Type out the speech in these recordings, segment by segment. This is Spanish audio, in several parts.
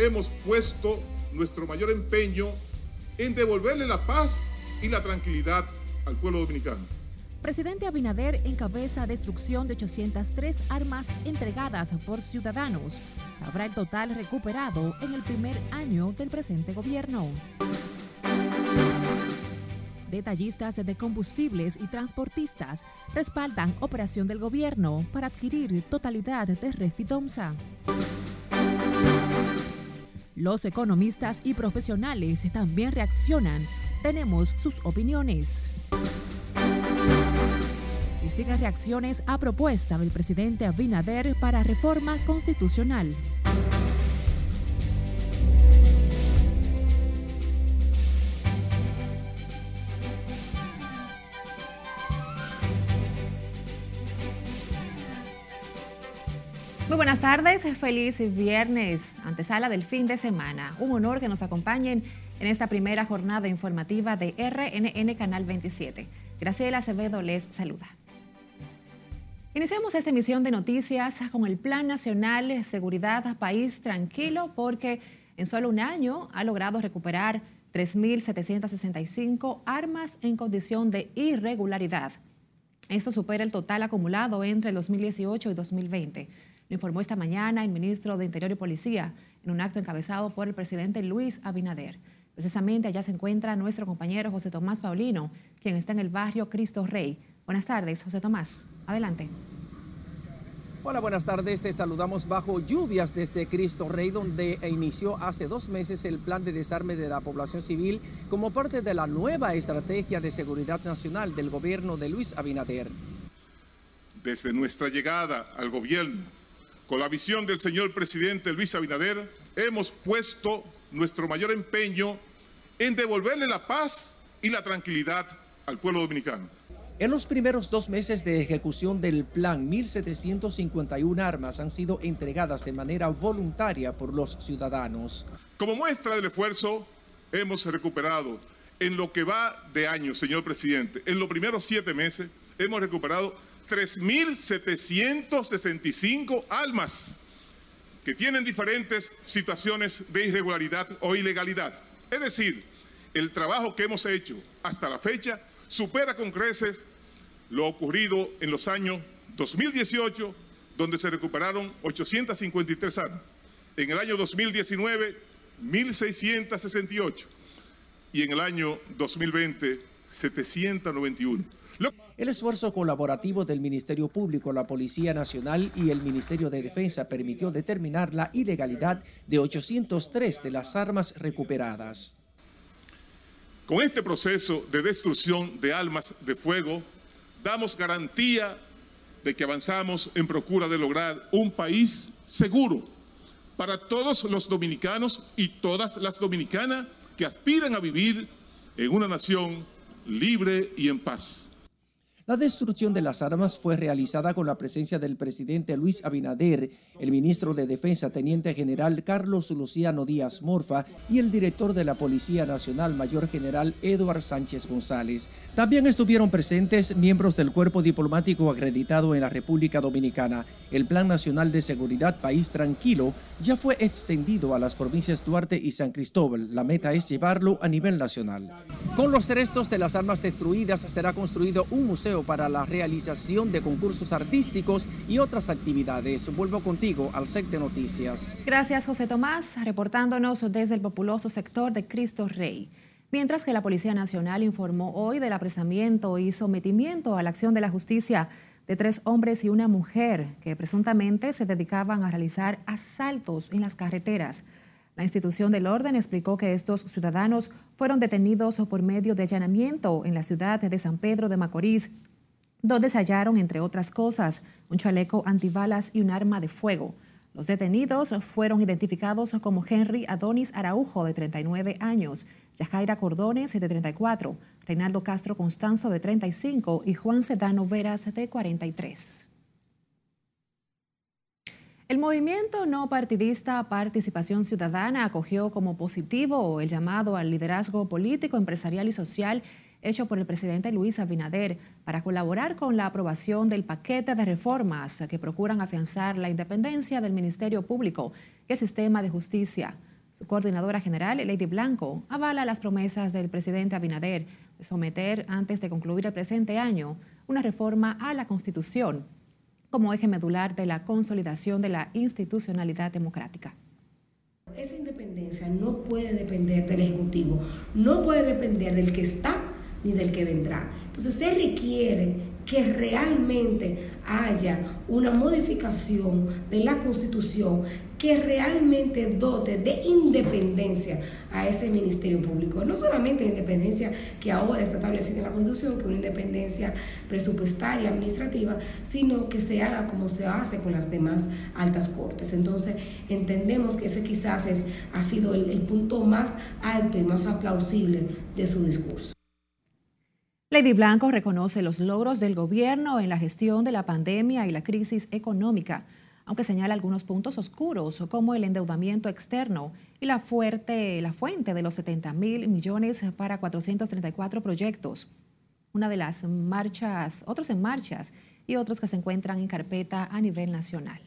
hemos puesto nuestro mayor empeño en devolverle la paz y la tranquilidad al pueblo dominicano. Presidente Abinader encabeza destrucción de 803 armas entregadas por ciudadanos. Sabrá el total recuperado en el primer año del presente gobierno. Detallistas de combustibles y transportistas respaldan operación del gobierno para adquirir totalidad de Refidomsa. Los economistas y profesionales también reaccionan. Tenemos sus opiniones. Y siguen reacciones a propuesta del presidente Abinader para reforma constitucional. Muy buenas tardes, feliz viernes, antesala del fin de semana. Un honor que nos acompañen en esta primera jornada informativa de RNN Canal 27. Graciela Acevedo les saluda. Iniciamos esta emisión de noticias con el Plan Nacional Seguridad País Tranquilo porque en solo un año ha logrado recuperar 3.765 armas en condición de irregularidad. Esto supera el total acumulado entre el 2018 y 2020. Lo informó esta mañana el ministro de Interior y Policía en un acto encabezado por el presidente Luis Abinader. Precisamente allá se encuentra nuestro compañero José Tomás Paulino, quien está en el barrio Cristo Rey. Buenas tardes, José Tomás. Adelante. Hola, buenas tardes. Te saludamos bajo lluvias desde Cristo Rey, donde inició hace dos meses el plan de desarme de la población civil como parte de la nueva estrategia de seguridad nacional del gobierno de Luis Abinader. Desde nuestra llegada al gobierno, con la visión del señor presidente Luis Abinader, hemos puesto nuestro mayor empeño en devolverle la paz y la tranquilidad al pueblo dominicano. En los primeros dos meses de ejecución del plan, 1.751 armas han sido entregadas de manera voluntaria por los ciudadanos. Como muestra del esfuerzo, hemos recuperado en lo que va de año, señor presidente, en los primeros siete meses, hemos recuperado 3.765 almas que tienen diferentes situaciones de irregularidad o ilegalidad. Es decir, el trabajo que hemos hecho hasta la fecha supera con creces lo ocurrido en los años 2018, donde se recuperaron 853 armas. En el año 2019, 1.668. Y en el año 2020, 791. El esfuerzo colaborativo del Ministerio Público, la Policía Nacional y el Ministerio de Defensa permitió determinar la ilegalidad de 803 de las armas recuperadas. Con este proceso de destrucción de armas de fuego, damos garantía de que avanzamos en procura de lograr un país seguro para todos los dominicanos y todas las dominicanas que aspiran a vivir en una nación libre y en paz. La destrucción de las armas fue realizada con la presencia del presidente Luis Abinader, el ministro de Defensa, teniente general Carlos Luciano Díaz Morfa y el director de la Policía Nacional, mayor general Eduard Sánchez González. También estuvieron presentes miembros del cuerpo diplomático acreditado en la República Dominicana. El Plan Nacional de Seguridad País Tranquilo ya fue extendido a las provincias Duarte y San Cristóbal. La meta es llevarlo a nivel nacional. Con los restos de las armas destruidas será construido un museo para la realización de concursos artísticos y otras actividades. Vuelvo contigo al SEC de Noticias. Gracias, José Tomás, reportándonos desde el populoso sector de Cristo Rey. Mientras que la Policía Nacional informó hoy del apresamiento y sometimiento a la acción de la justicia de tres hombres y una mujer que presuntamente se dedicaban a realizar asaltos en las carreteras. La institución del orden explicó que estos ciudadanos fueron detenidos por medio de allanamiento en la ciudad de San Pedro de Macorís donde se hallaron, entre otras cosas, un chaleco antibalas y un arma de fuego. Los detenidos fueron identificados como Henry Adonis Araujo, de 39 años, Yajaira Cordones, de 34, Reinaldo Castro Constanzo, de 35 y Juan Sedano Veras, de 43. El movimiento no partidista Participación Ciudadana acogió como positivo el llamado al liderazgo político, empresarial y social hecho por el presidente Luis Abinader para colaborar con la aprobación del paquete de reformas que procuran afianzar la independencia del Ministerio Público y el sistema de justicia. Su coordinadora general, Lady Blanco, avala las promesas del presidente Abinader de someter, antes de concluir el presente año, una reforma a la Constitución como eje medular de la consolidación de la institucionalidad democrática. Esa independencia no puede depender del Ejecutivo, no puede depender del que está ni del que vendrá. Entonces se requiere que realmente haya una modificación de la Constitución que realmente dote de independencia a ese Ministerio Público. No solamente independencia que ahora está establecida en la Constitución, que es una independencia presupuestaria, administrativa, sino que se haga como se hace con las demás altas cortes. Entonces, entendemos que ese quizás es, ha sido el, el punto más alto y más aplausible de su discurso. Lady Blanco reconoce los logros del gobierno en la gestión de la pandemia y la crisis económica, aunque señala algunos puntos oscuros como el endeudamiento externo y la, fuerte, la fuente de los 70 mil millones para 434 proyectos. Una de las marchas, otros en marchas y otros que se encuentran en carpeta a nivel nacional.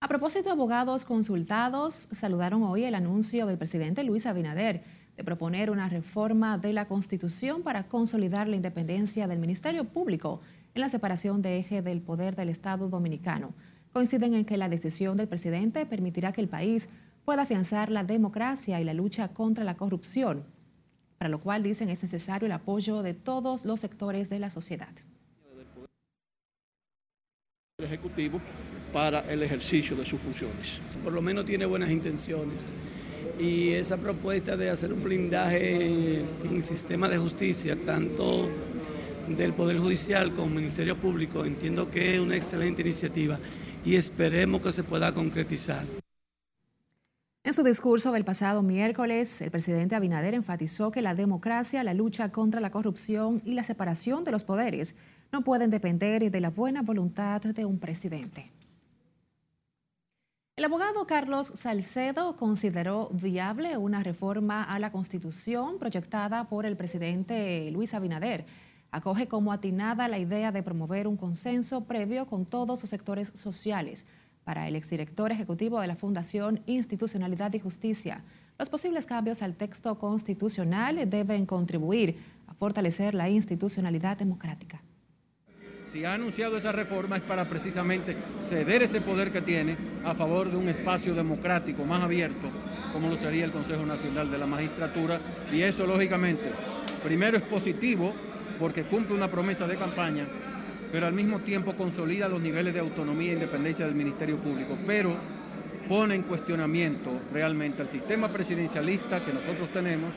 A propósito, abogados consultados saludaron hoy el anuncio del presidente Luis Abinader de proponer una reforma de la Constitución para consolidar la independencia del Ministerio Público en la separación de eje del poder del Estado dominicano. Coinciden en que la decisión del presidente permitirá que el país pueda afianzar la democracia y la lucha contra la corrupción, para lo cual dicen es necesario el apoyo de todos los sectores de la sociedad. Ejecutivo para el ejercicio de sus funciones. Por lo menos tiene buenas intenciones y esa propuesta de hacer un blindaje en el sistema de justicia, tanto del Poder Judicial como Ministerio Público, entiendo que es una excelente iniciativa y esperemos que se pueda concretizar. En su discurso del pasado miércoles, el presidente Abinader enfatizó que la democracia, la lucha contra la corrupción y la separación de los poderes no pueden depender de la buena voluntad de un presidente. El abogado Carlos Salcedo consideró viable una reforma a la Constitución proyectada por el presidente Luis Abinader. Acoge como atinada la idea de promover un consenso previo con todos los sectores sociales. Para el exdirector ejecutivo de la Fundación Institucionalidad y Justicia, los posibles cambios al texto constitucional deben contribuir a fortalecer la institucionalidad democrática si ha anunciado esa reforma es para precisamente ceder ese poder que tiene a favor de un espacio democrático más abierto, como lo sería el Consejo Nacional de la Magistratura. Y eso, lógicamente, primero es positivo porque cumple una promesa de campaña, pero al mismo tiempo consolida los niveles de autonomía e independencia del Ministerio Público. Pero pone en cuestionamiento realmente el sistema presidencialista que nosotros tenemos.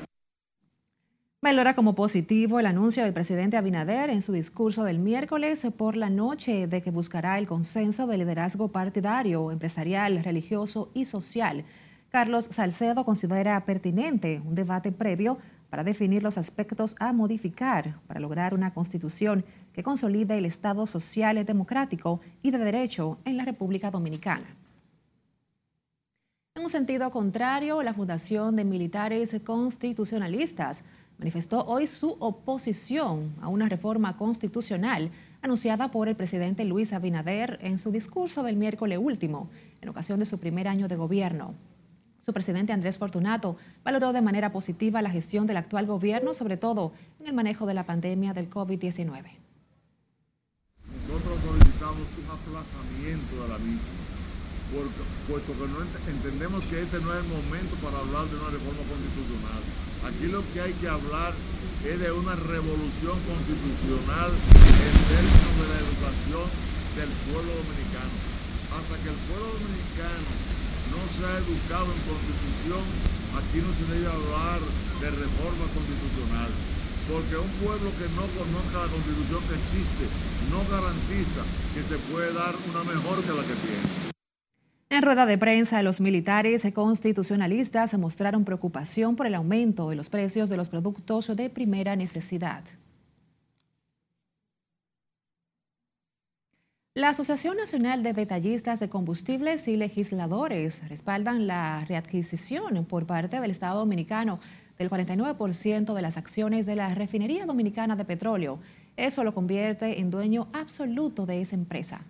Valora como positivo el anuncio del presidente Abinader en su discurso del miércoles por la noche de que buscará el consenso de liderazgo partidario, empresarial, religioso y social. Carlos Salcedo considera pertinente un debate previo para definir los aspectos a modificar para lograr una constitución que consolide el Estado social, democrático y de derecho en la República Dominicana. En un sentido contrario, la Fundación de Militares Constitucionalistas manifestó hoy su oposición a una reforma constitucional anunciada por el presidente Luis Abinader en su discurso del miércoles último, en ocasión de su primer año de gobierno. Su presidente Andrés Fortunato valoró de manera positiva la gestión del actual gobierno, sobre todo en el manejo de la pandemia del COVID-19. Nosotros solicitamos un aplazamiento de la misma, puesto que no entendemos que este no es el momento para hablar de una reforma constitucional Aquí lo que hay que hablar es de una revolución constitucional en términos de la educación del pueblo dominicano. Hasta que el pueblo dominicano no sea educado en constitución, aquí no se debe hablar de reforma constitucional. Porque un pueblo que no conozca la constitución que existe no garantiza que se puede dar una mejor que la que tiene. En rueda de prensa, los militares constitucionalistas mostraron preocupación por el aumento de los precios de los productos de primera necesidad. La Asociación Nacional de Detallistas de Combustibles y Legisladores respaldan la readquisición por parte del Estado Dominicano del 49% de las acciones de la Refinería Dominicana de Petróleo. Eso lo convierte en dueño absoluto de esa empresa.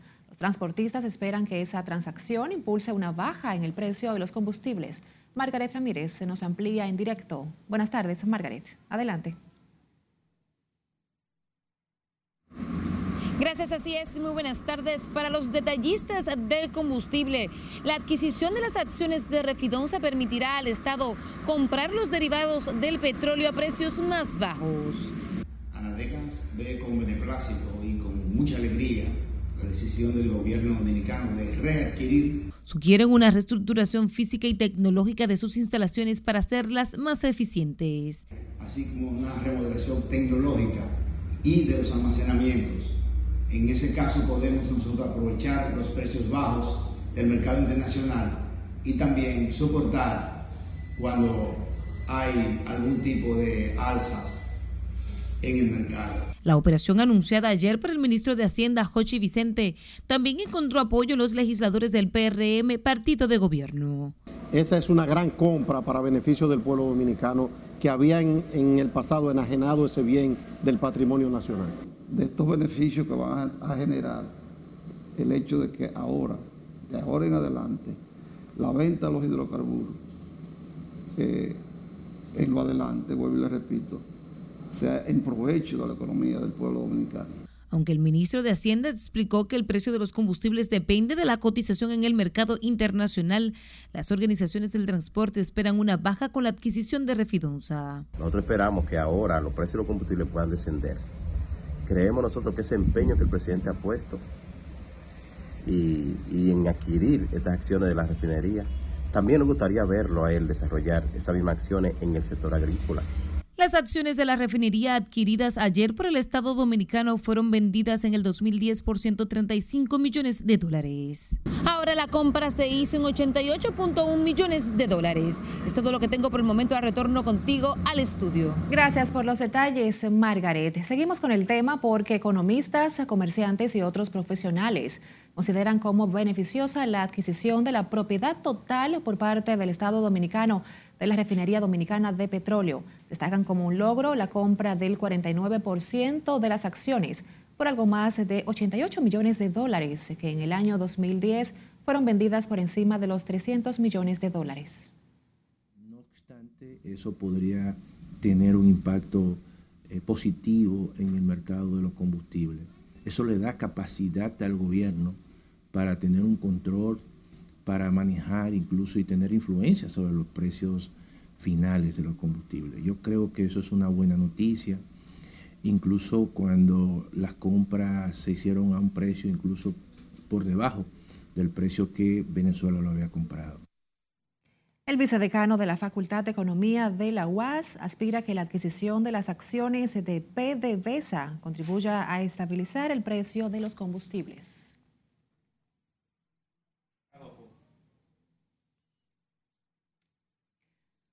Transportistas esperan que esa transacción impulse una baja en el precio de los combustibles. Margaret Ramírez se nos amplía en directo. Buenas tardes, Margaret. Adelante. Gracias, así es. Muy buenas tardes. Para los detallistas del combustible, la adquisición de las acciones de Refidonza permitirá al Estado comprar los derivados del petróleo a precios más bajos. Anadecas ve con beneplácito y con mucha alegría decisión del gobierno dominicano de readquirir. Sugieren una reestructuración física y tecnológica de sus instalaciones para hacerlas más eficientes. Así como una remodelación tecnológica y de los almacenamientos en ese caso podemos nosotros aprovechar los precios bajos del mercado internacional y también soportar cuando hay algún tipo de alzas en el mercado. La operación anunciada ayer por el ministro de Hacienda, Jochi Vicente, también encontró apoyo en los legisladores del PRM, partido de gobierno. Esa es una gran compra para beneficio del pueblo dominicano que había en, en el pasado enajenado ese bien del patrimonio nacional de estos beneficios que van a, generar el hecho de que ahora, de ahora en adelante, la venta de los hidrocarburos eh, en lo adelante, vuelvo y le repito, sea en provecho de la economía del pueblo dominicano. Aunque el ministro de Hacienda explicó que el precio de los combustibles depende de la cotización en el mercado internacional, las organizaciones del transporte esperan una baja con la adquisición de Refidonza. Nosotros esperamos que ahora los precios de los combustibles puedan descender creemos nosotros que ese empeño que el presidente ha puesto y, en adquirir estas acciones de la refinería, también nos gustaría verlo a él desarrollar esas mismas acciones en el sector agrícola. Las acciones de la refinería adquiridas ayer por el Estado Dominicano fueron vendidas en el 2010 por 135 millones de dólares. Ahora la compra se hizo en 88.1 millones de dólares. Es todo lo que tengo por el momento. A retorno contigo al estudio. Gracias por los detalles, Margaret. Seguimos con el tema porque economistas, comerciantes y otros profesionales consideran como beneficiosa la adquisición de la propiedad total por parte del Estado Dominicano de la refinería dominicana de petróleo. Destacan como un logro la compra del 49% de las acciones por algo más de 88 millones de dólares, que en el año 2010 fueron vendidas por encima de los 300 millones de dólares. No obstante, eso podría tener un impacto eh, positivo en el mercado de los combustibles. Eso le da capacidad al gobierno para tener un control para manejar incluso y tener influencia sobre los precios finales de los combustibles. Yo creo que eso es una buena noticia, incluso cuando las compras se hicieron a un precio incluso por debajo del precio que Venezuela lo había comprado. El vicedecano de la Facultad de Economía de la UAS aspira que la adquisición de las acciones de PDVSA contribuya a estabilizar el precio de los combustibles.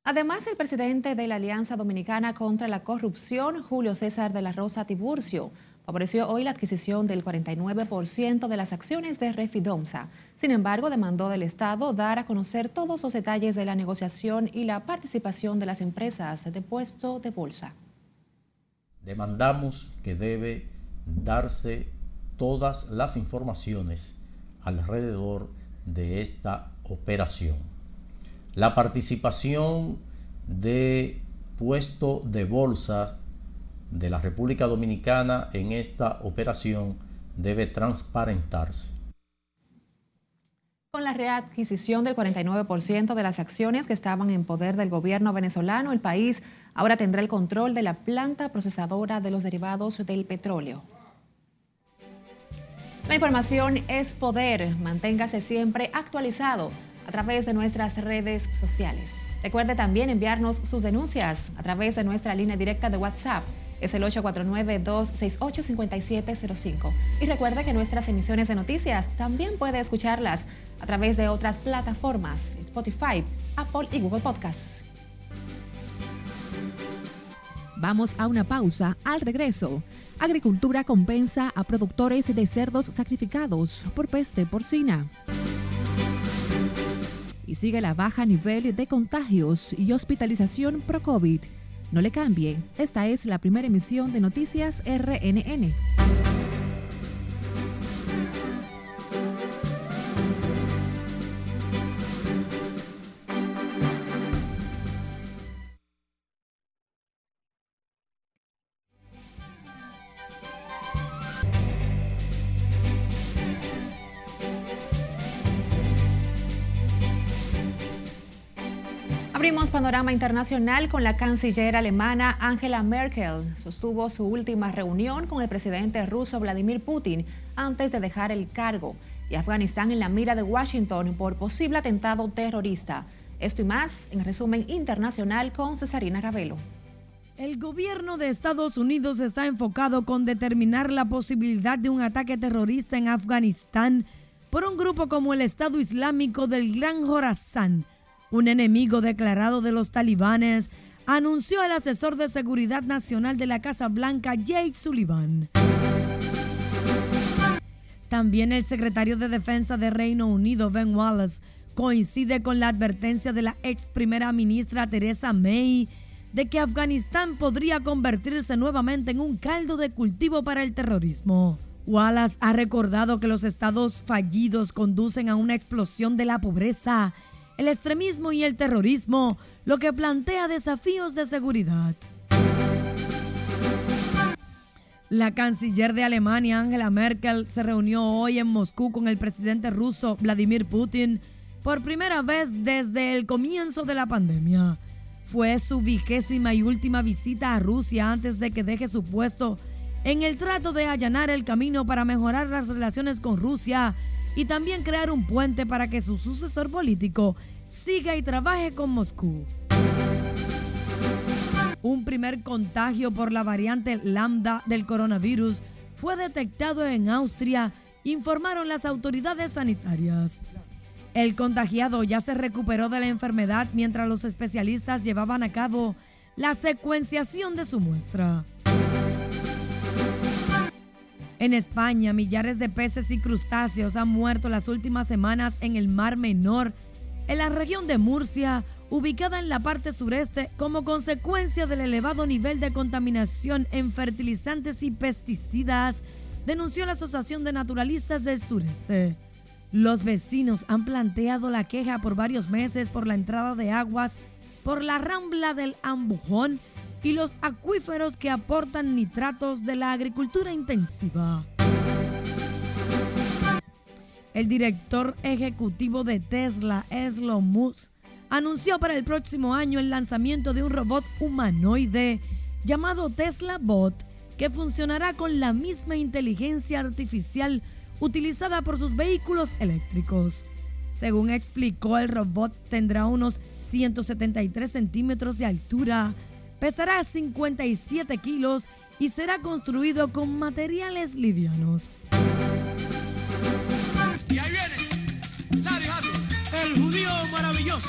Además, el presidente de la Alianza Dominicana contra la Corrupción, Julio César de la Rosa Tiburcio, favoreció hoy la adquisición del 49% de las acciones de Refidomsa. Sin embargo, demandó del Estado dar a conocer todos los detalles de la negociación y la participación de las empresas de puesto de bolsa. Demandamos que debe darse todas las informaciones alrededor de esta operación la participación de puesto de bolsa de la República Dominicana en esta operación debe transparentarse. Con la readquisición del 49% de las acciones que estaban en poder del gobierno venezolano, el país ahora tendrá el control de la planta procesadora de los derivados del petróleo. La información es poder. Manténgase siempre actualizado a través de nuestras redes sociales. Recuerde también enviarnos sus denuncias a través de nuestra línea directa de WhatsApp. Es el 849-268-5705. Y recuerde que nuestras emisiones de noticias también puede escucharlas a través de otras plataformas, Spotify, Apple y Google Podcasts. Vamos a una pausa. Al regreso, Agricultura compensa a productores de cerdos sacrificados por peste porcina y sigue la baja nivel de contagios y hospitalización pro-COVID. No le cambie, esta es la primera emisión de Noticias RNN. Panorama internacional con la canciller alemana Angela Merkel. Sostuvo su última reunión con el presidente ruso Vladimir Putin antes de dejar el cargo y Afganistán en la mira de Washington por posible atentado terrorista. Esto y más en resumen internacional con Cesarina Ravelo. El gobierno de Estados Unidos está enfocado con determinar la posibilidad de un ataque terrorista en Afganistán por un grupo como el Estado Islámico del Gran Jorazán un enemigo declarado de los talibanes, anunció el asesor de seguridad nacional de la Casa Blanca, Jake Sullivan. También el secretario de Defensa de Reino Unido, Ben Wallace, coincide con la advertencia de la ex primera ministra Theresa May de que Afganistán podría convertirse nuevamente en un caldo de cultivo para el terrorismo. Wallace ha recordado que los estados fallidos conducen a una explosión de la pobreza el extremismo y el terrorismo, lo que plantea desafíos de seguridad. La canciller de Alemania, Angela Merkel, se reunió hoy en Moscú con el presidente ruso Vladimir Putin por primera vez desde el comienzo de la pandemia. Fue su vigésima y última visita a Rusia antes de que deje su puesto en el trato de allanar el camino para mejorar las relaciones con Rusia y también crear un puente para que su sucesor político siga y trabaje con Moscú. Un primer contagio por la variante lambda del coronavirus fue detectado en Austria, informaron las autoridades sanitarias. El contagiado ya se recuperó de la enfermedad mientras los especialistas llevaban a cabo la secuenciación de su muestra. En España, millares de peces y crustáceos han muerto las últimas semanas en el Mar Menor, en la región de Murcia, ubicada en la parte sureste, como consecuencia del elevado nivel de contaminación en fertilizantes y pesticidas, denunció la Asociación de Naturalistas del Sureste. Los vecinos han planteado la queja por varios meses por la entrada de aguas por la rambla del Ambujón y los acuíferos que aportan nitratos de la agricultura intensiva. El director ejecutivo de Tesla, Elon Musk, anunció para el próximo año el lanzamiento de un robot humanoide llamado Tesla Bot, que funcionará con la misma inteligencia artificial utilizada por sus vehículos eléctricos. Según explicó, el robot tendrá unos 173 centímetros de altura, pesará 57 kilos y será construido con materiales livianos. Y ahí viene Larry el judío maravilloso.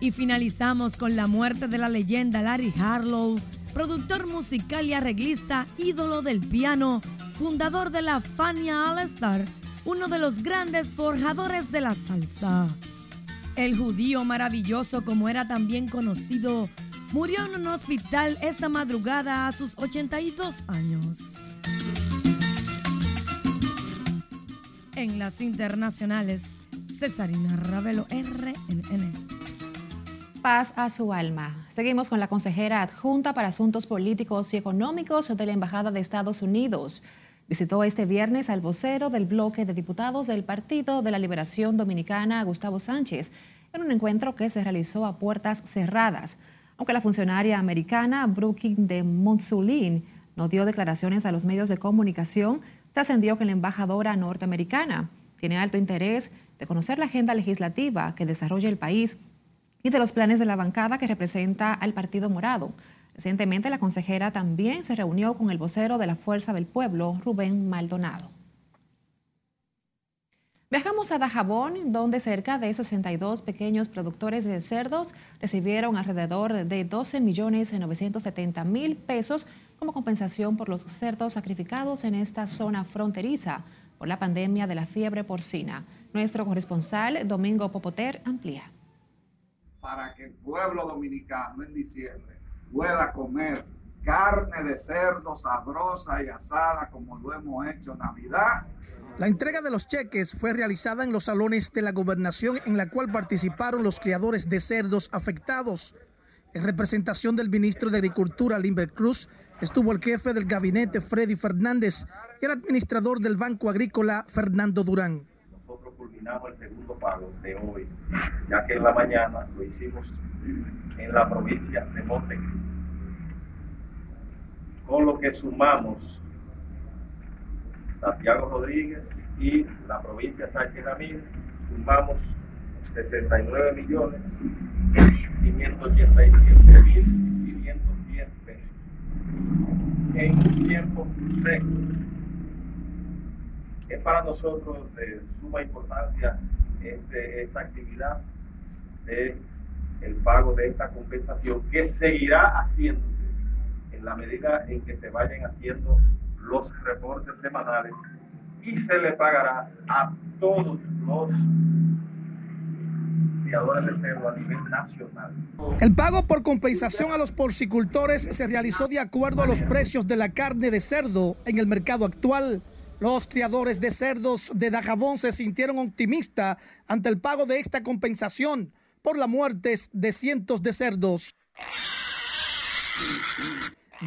Y finalizamos con la muerte de la leyenda Larry Harlow, productor musical y arreglista, ídolo del piano, fundador de la Fania All Star, uno de los grandes forjadores de la salsa. El judío maravilloso, como era también conocido, murió en un hospital esta madrugada a sus 82 años. En las internacionales, Cesarina Ravelo, RNN. Paz a su alma. Seguimos con la consejera adjunta para Asuntos Políticos y Económicos de la Embajada de Estados Unidos. Visitó este viernes al vocero del bloque de diputados del Partido de la Liberación Dominicana, Gustavo Sánchez, en un encuentro que se realizó a puertas cerradas aunque la funcionaria americana Brooklyn de Monsulín no dio declaraciones a los medios de comunicación, trascendió que la embajadora norteamericana tiene alto interés de conocer la agenda legislativa que desarrolla el país y de los planes de la bancada que representa al Partido Morado. Recientemente la consejera también se reunió con el vocero de la Fuerza del Pueblo, Rubén Maldonado. Viajamos a Dajabón, donde cerca de 62 pequeños productores de cerdos recibieron alrededor de 12 millones 970 mil pesos como compensación por los cerdos sacrificados en esta zona fronteriza por la pandemia de la fiebre porcina. Nuestro corresponsal, Domingo Popoter, amplía. Para que el pueblo dominicano en diciembre pueda comer carne de cerdo sabrosa y asada como lo hemos hecho en Navidad la entrega de los cheques fue realizada en los salones de la gobernación en la cual participaron los criadores de cerdos afectados. En representación del ministro de Agricultura, Limber Cruz, estuvo el jefe del gabinete, Freddy Fernández, y el administrador del Banco Agrícola, Fernando Durán. Nosotros terminamos el segundo pago de hoy, ya que en la mañana lo hicimos en la provincia de Montecristo. Con lo que sumamos Santiago Rodríguez y la provincia de Sánchez Ramírez, sumamos 69 millones 587 mil 510 pesos en un tiempo récord. Es para nosotros de suma importancia este, esta actividad de el pago de esta compensación que seguirá haciéndose en la medida en que se vayan haciendo los reportes semanales y se le pagará a todos los criadores de cerdo a nivel nacional. El pago por compensación a los porcicultores se realizó de acuerdo a los precios de la carne de cerdo en el mercado actual. Los criadores de cerdos de Dajabón se sintieron optimistas ante el pago de esta compensación por las muertes de cientos de cerdos.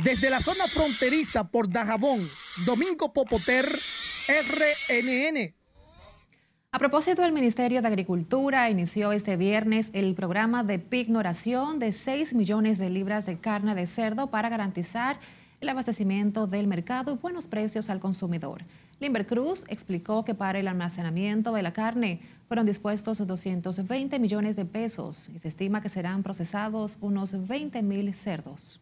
Desde la zona fronteriza por Dajabón, Domingo Popoter, RNN. A propósito, el Ministerio de Agricultura inició este viernes el programa de pignoración de 6 millones de libras de carne de cerdo para garantizar el abastecimiento del mercado y buenos precios al consumidor. Limber Cruz explicó que para el almacenamiento de la carne fueron dispuestos 220 millones de pesos y se estima que serán procesados unos 20 mil cerdos.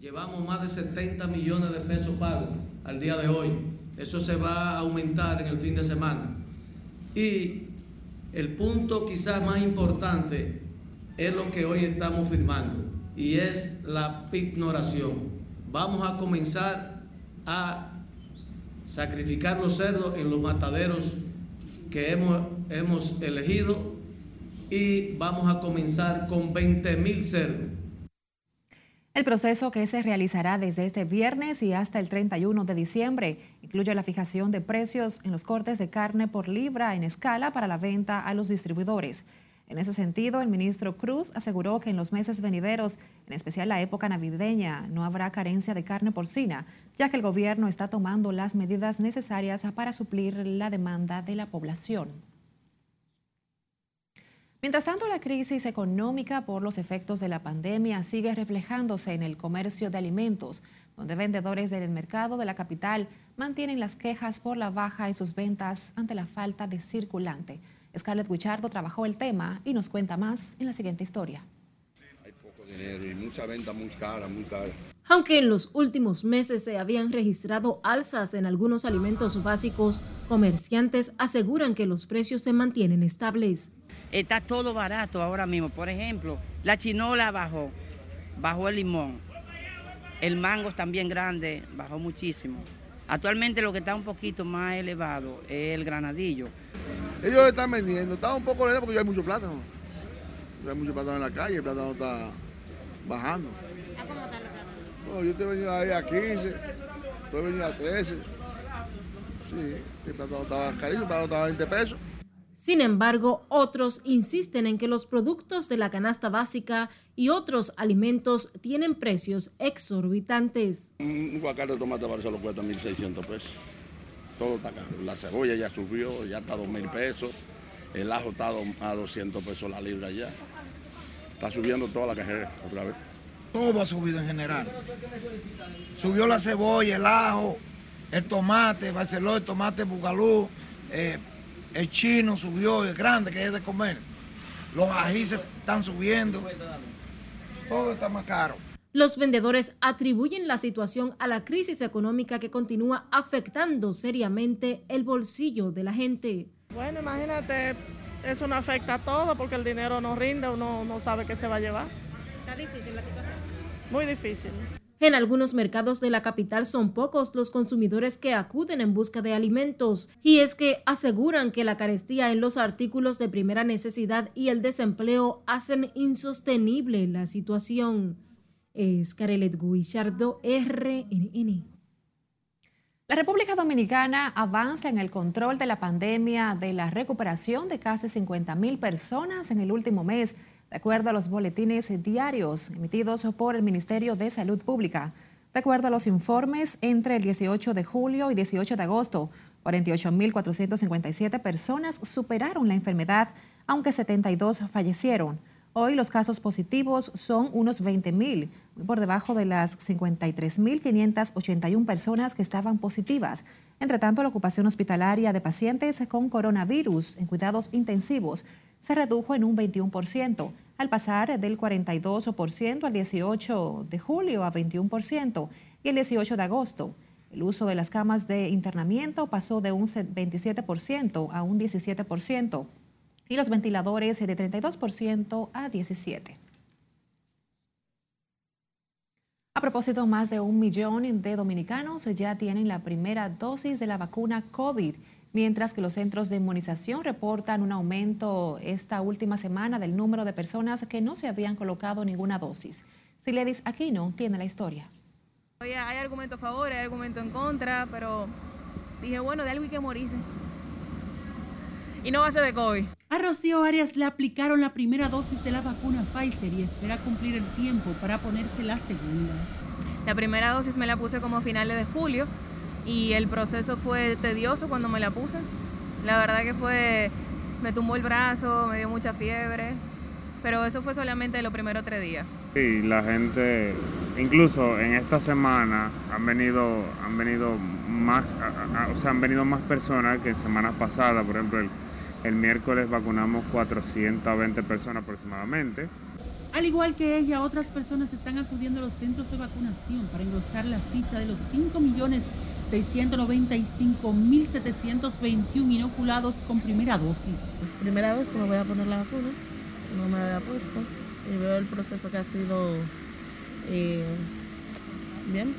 Llevamos más de 70 millones de pesos pagos al día de hoy. Eso se va a aumentar en el fin de semana. Y el punto quizás más importante es lo que hoy estamos firmando y es la pignoración. Vamos a comenzar a sacrificar los cerdos en los mataderos que hemos, hemos elegido y vamos a comenzar con 20 mil cerdos. El proceso que se realizará desde este viernes y hasta el 31 de diciembre incluye la fijación de precios en los cortes de carne por libra en escala para la venta a los distribuidores. En ese sentido, el ministro Cruz aseguró que en los meses venideros, en especial la época navideña, no habrá carencia de carne porcina, ya que el gobierno está tomando las medidas necesarias para suplir la demanda de la población. Mientras tanto, la crisis económica por los efectos de la pandemia sigue reflejándose en el comercio de alimentos, donde vendedores del mercado de la capital mantienen las quejas por la baja en sus ventas ante la falta de circulante. Scarlett Guichardo trabajó el tema y nos cuenta más en la siguiente historia. Hay poco dinero y mucha venta muy cara, muy cara. Aunque en los últimos meses se habían registrado alzas en algunos alimentos básicos, comerciantes aseguran que los precios se mantienen estables. Está todo barato ahora mismo. Por ejemplo, la chinola bajó, bajó el limón. El mango también grande, bajó muchísimo. Actualmente lo que está un poquito más elevado es el granadillo. Ellos están vendiendo, está un poco lento porque ya hay mucho plátano. Ya hay mucho plátano en la calle, el plátano está bajando. ¿A cómo está el plátano? No, yo estoy vendiendo ahí a 15, estoy vendiendo a 13. Sí, el plátano estaba carísimo, el plátano estaba a 20 pesos. Sin embargo, otros insisten en que los productos de la canasta básica y otros alimentos tienen precios exorbitantes. Un guacal de tomate ahora solo cuesta 1.600 pesos. Todo está caro. La cebolla ya subió, ya está a 2.000 pesos. El ajo está a 200 pesos la libra ya. Está subiendo toda la carrera otra vez. Todo ha subido en general. Subió la cebolla, el ajo, el tomate, Barceló, el tomate bugalú, eh, el chino subió, el grande que es de comer. Los ajíes están subiendo. Todo está más caro. Los vendedores atribuyen la situación a la crisis económica que continúa afectando seriamente el bolsillo de la gente. Bueno, imagínate, eso no afecta a todo porque el dinero no rinde, uno no sabe qué se va a llevar. Está difícil la situación. Muy difícil. En algunos mercados de la capital son pocos los consumidores que acuden en busca de alimentos y es que aseguran que la carestía en los artículos de primera necesidad y el desempleo hacen insostenible la situación. Es Carelet Guichardo, RNN. La República Dominicana avanza en el control de la pandemia de la recuperación de casi 50 mil personas en el último mes de acuerdo a los boletines diarios emitidos por el Ministerio de Salud Pública. De acuerdo a los informes, entre el 18 de julio y 18 de agosto, 48.457 personas superaron la enfermedad, aunque 72 fallecieron. Hoy los casos positivos son unos 20.000, muy por debajo de las 53.581 personas que estaban positivas. Entre tanto, la ocupación hospitalaria de pacientes con coronavirus en cuidados intensivos se redujo en un 21%, al pasar del 42% al 18 de julio a 21% y el 18 de agosto. El uso de las camas de internamiento pasó de un 27% a un 17% y los ventiladores de 32% a 17%. A propósito, más de un millón de dominicanos ya tienen la primera dosis de la vacuna COVID, mientras que los centros de inmunización reportan un aumento esta última semana del número de personas que no se habían colocado ninguna dosis. Siledis Aquino tiene la historia. Hay argumentos a favor, hay argumentos en contra, pero dije, bueno, de algo hay que morirse. Y no va a ser de COVID. A Rocío Arias le aplicaron la primera dosis de la vacuna Pfizer y espera cumplir el tiempo para ponerse la segunda. La primera dosis me la puse como a finales de julio y el proceso fue tedioso cuando me la puse. La verdad que fue, me tumbó el brazo, me dio mucha fiebre, pero eso fue solamente los primeros tres días. Sí, la gente, incluso en esta semana han venido, han venido más, o sea, han venido más personas que en semanas pasadas, por ejemplo, el el miércoles vacunamos 420 personas aproximadamente. Al igual que ella, otras personas están acudiendo a los centros de vacunación para engrosar la cita de los 5.695.721 inoculados con primera dosis. Primera vez que me voy a poner la vacuna, no me había puesto y veo el proceso que ha sido eh, bien.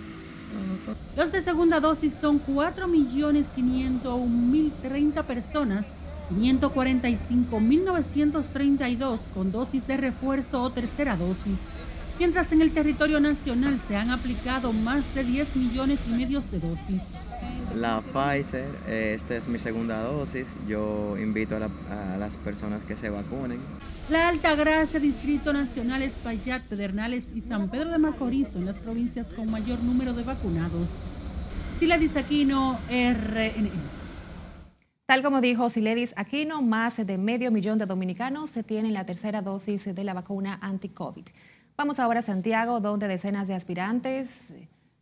Los de segunda dosis son 4.501.030 personas 545.932 con dosis de refuerzo o tercera dosis, mientras en el territorio nacional se han aplicado más de 10 millones y medio de dosis. La Pfizer, eh, esta es mi segunda dosis, yo invito a, las personas que se vacunen. La Alta Gracia, Distrito Nacional, Espaillat, Pedernales y San Pedro de Macorís son las provincias con mayor número de vacunados. Sila Disaquino, RNN. Tal como dijo Siledis Aquino, más de medio millón de dominicanos se tienen la tercera dosis de la vacuna anti-COVID. Vamos ahora a Santiago, donde decenas de aspirantes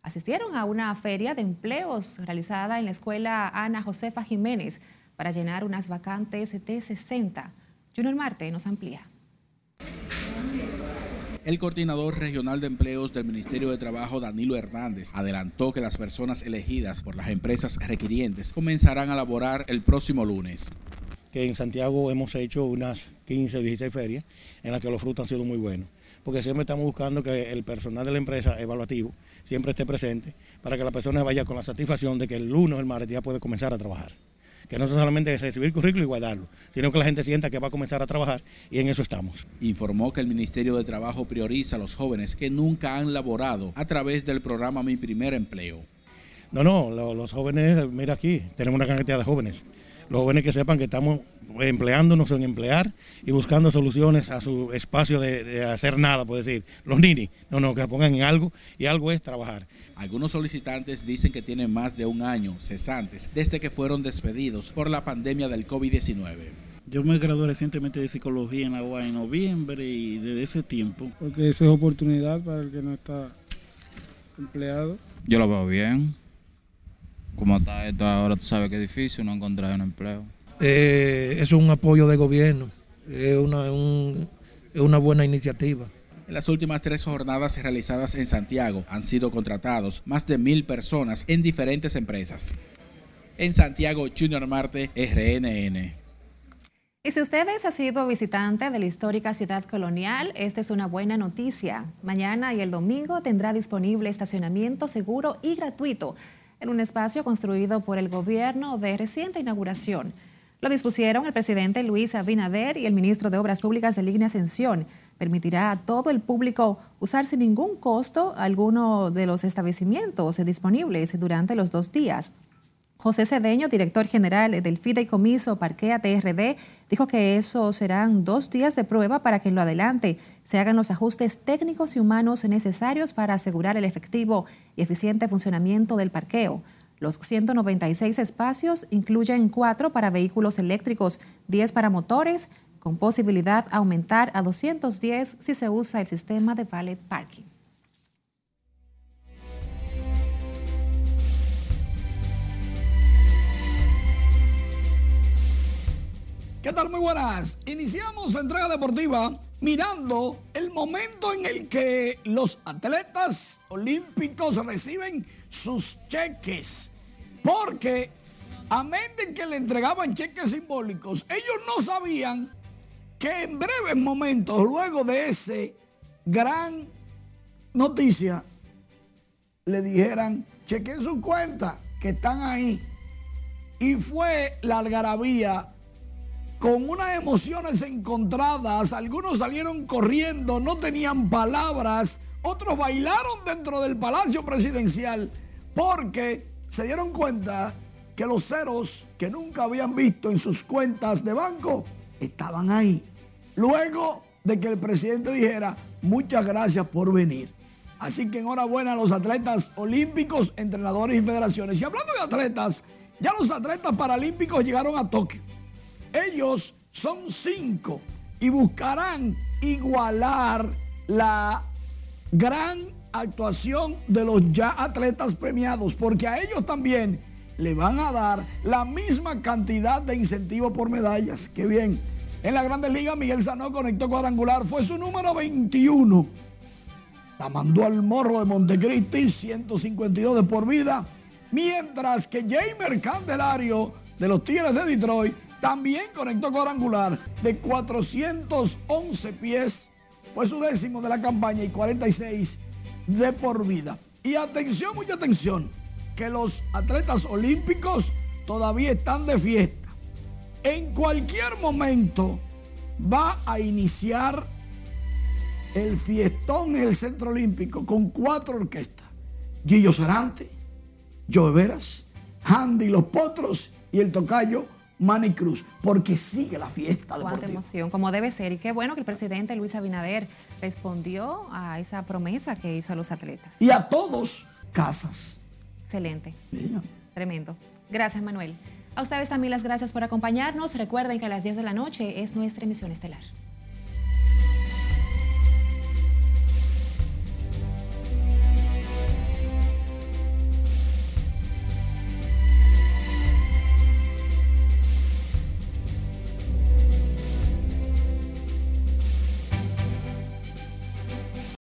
asistieron a una feria de empleos realizada en la escuela Ana Josefa Jiménez para llenar unas vacantes de 60. Junior Marte nos amplía. El coordinador regional de empleos del Ministerio de Trabajo, Danilo Hernández, adelantó que las personas elegidas por las empresas requirientes comenzarán a laborar el próximo lunes. Que en Santiago hemos hecho unas 15 o 16 ferias en las que los frutos han sido muy buenos, porque siempre estamos buscando que el personal de la empresa evaluativo siempre esté presente para que la persona vaya con la satisfacción de que el lunes o el martes ya puede comenzar a trabajar que no solamente recibir currículo y guardarlo, sino que la gente sienta que va a comenzar a trabajar y en eso estamos. Informó que el Ministerio de Trabajo prioriza a los jóvenes que nunca han laborado a través del programa Mi Primer Empleo. No, no, los jóvenes, mira aquí, tenemos una cantidad de jóvenes. Los jóvenes que sepan que estamos empleándonos en emplear y buscando soluciones a su espacio de, hacer nada, por decir. Los ninis, no, no, que pongan en algo y algo es trabajar. Algunos solicitantes dicen que tienen más de un año cesantes desde que fueron despedidos por la pandemia del COVID-19. Yo me gradué recientemente de psicología en la UA en noviembre y desde ese tiempo. Porque eso es oportunidad para el que no está empleado. Yo lo veo bien. Como está esto ahora, tú sabes que es difícil no encontrar un empleo. Eh, es un apoyo de gobierno, es una, es una buena iniciativa. En las últimas tres jornadas realizadas en Santiago han sido contratados más de mil personas en diferentes empresas. En Santiago, Junior Marte, RNN. Y si ustedes ha sido visitante de la histórica ciudad colonial, esta es una buena noticia. Mañana y el domingo tendrá disponible estacionamiento seguro y gratuito en un espacio construido por el gobierno de reciente inauguración. Lo dispusieron el presidente Luis Abinader y el ministro de Obras Públicas de Línea Ascensión. Permitirá a todo el público usar sin ningún costo alguno de los establecimientos disponibles durante los dos días. José Cedeño, director general del Fideicomiso Parquea TRD, dijo que eso serán dos días de prueba para que en lo adelante se hagan los ajustes técnicos y humanos necesarios para asegurar el efectivo y eficiente funcionamiento del parqueo. Los 196 espacios incluyen cuatro para vehículos eléctricos, 10 para motores, con posibilidad aumentar a 210 si se usa el sistema de valet parking. ¿Qué tal? Muy buenas. Iniciamos la entrega deportiva mirando el momento en el que los atletas olímpicos reciben sus cheques. Porque, amén de que le entregaban cheques simbólicos, ellos no sabían que en breves momentos, luego de ese gran noticia, le dijeran, chequen su cuenta, que están ahí. Y fue la algarabía con unas emociones encontradas. Algunos salieron corriendo, no tenían palabras. Otros bailaron dentro del Palacio Presidencial porque se dieron cuenta que los ceros que nunca habían visto en sus cuentas de banco estaban ahí. Luego de que el presidente dijera, muchas gracias por venir. Así que enhorabuena a los atletas olímpicos, entrenadores y federaciones. Y hablando de atletas, ya los atletas paralímpicos llegaron a Tokio. Ellos son cinco y buscarán igualar la gran actuación de los ya atletas premiados, porque a ellos también le van a dar la misma cantidad de incentivo por medallas. Qué bien. En la Grandes Ligas, Miguel Sanó conectó cuadrangular, fue su número 21. La mandó al morro de Montecristi, 152 de por vida. Mientras que Jamer Candelario de los Tigres de Detroit también conectó cuadrangular de 411 pies. Fue su décimo de la campaña y 46 de por vida. Y atención, mucha atención, que los atletas olímpicos todavía están de fiesta. En cualquier momento va a iniciar el fiestón en el Centro Olímpico con cuatro orquestas. Gillo Sarante, Joe Veras, Handy Los Potros y el tocayo Manny Cruz, porque sigue la fiesta deportiva. Cuánta emoción, como debe ser. Y qué bueno que el presidente Luis Abinader respondió a esa promesa que hizo a los atletas. Y a todos, casas. Excelente. Tremendo. Gracias, Manuel. A ustedes también las gracias por acompañarnos. Recuerden que a las 10 de la noche es nuestra emisión estelar.